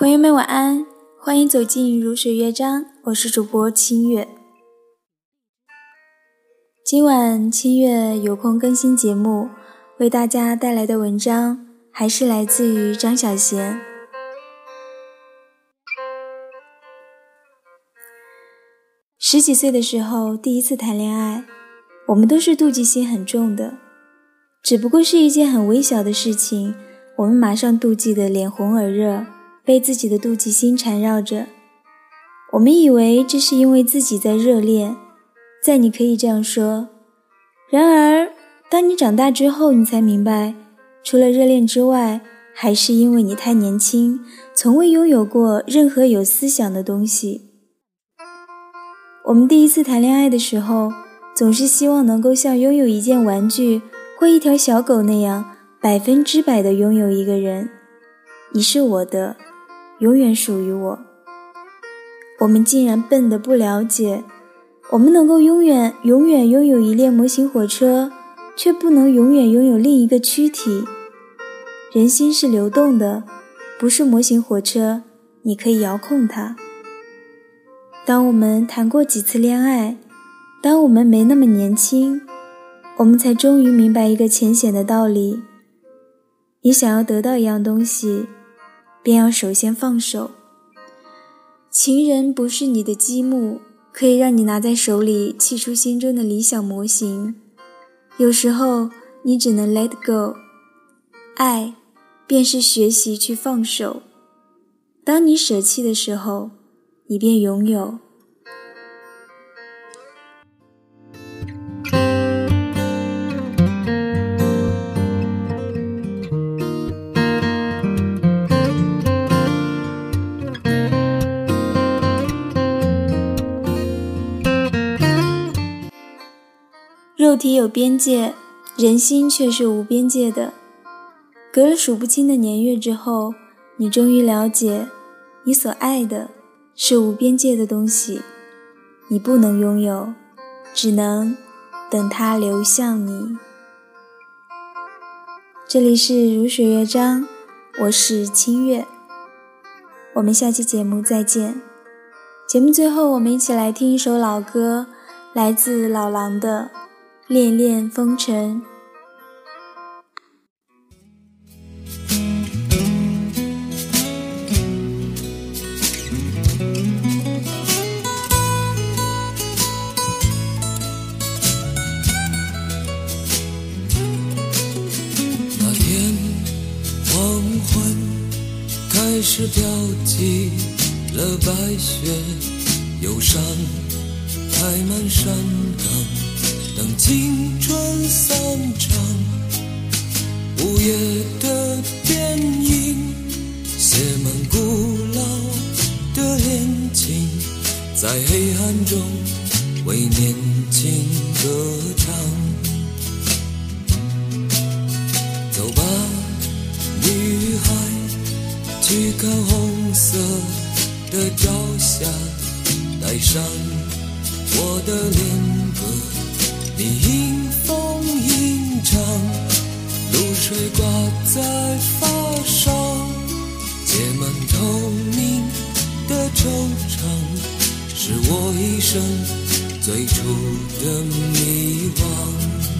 朋友们晚安，欢迎走进如水乐章，我是主播清月。今晚清月有空更新节目，为大家带来的文章还是来自于张小娴。十几岁的时候，第一次谈恋爱，我们都是妒忌心很重的，只不过是一件很微小的事情，我们马上妒忌的脸红耳热。被自己的妒忌心缠绕着，我们以为这是因为自己在热恋，在你可以这样说。然而，当你长大之后，你才明白，除了热恋之外，还是因为你太年轻，从未拥有过任何有思想的东西。我们第一次谈恋爱的时候，总是希望能够像拥有一件玩具或一条小狗那样，百分之百的拥有一个人。你是我的。永远属于我。我们竟然笨得不了解，我们能够永远永远拥有一列模型火车，却不能永远拥有另一个躯体。人心是流动的，不是模型火车，你可以遥控它。当我们谈过几次恋爱，当我们没那么年轻，我们才终于明白一个浅显的道理：你想要得到一样东西。便要首先放手。情人不是你的积木，可以让你拿在手里，砌出心中的理想模型。有时候你只能 let go。爱，便是学习去放手。当你舍弃的时候，你便拥有。肉体有边界，人心却是无边界的。隔了数不清的年月之后，你终于了解，你所爱的是无边界的东西，你不能拥有，只能等它流向你。这里是如水乐章，我是清月，我们下期节目再见。节目最后，我们一起来听一首老歌，来自老狼的。恋恋风尘。那天黄昏，开始飘起了白雪，忧伤开满山岗。等青春散场，午夜的电影写满古老的恋情，在黑暗中为年轻歌唱。走吧，女孩，去看红色的朝霞，带上我的恋歌。挂在发梢，结满透明的惆怅，是我一生最初的迷惘。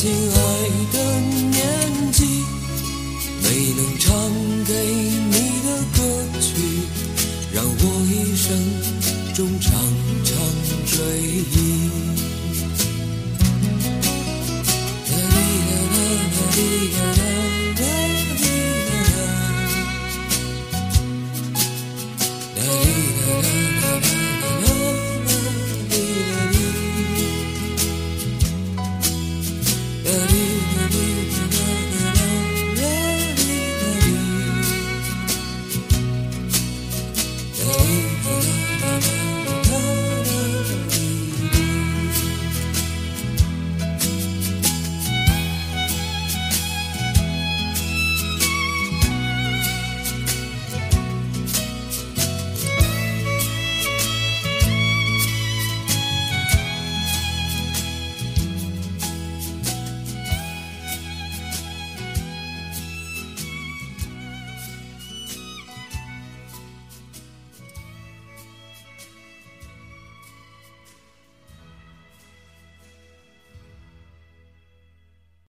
亲爱的年纪，没能。唱给你的歌曲，让我一生中常常追忆。啦啦啦啦啦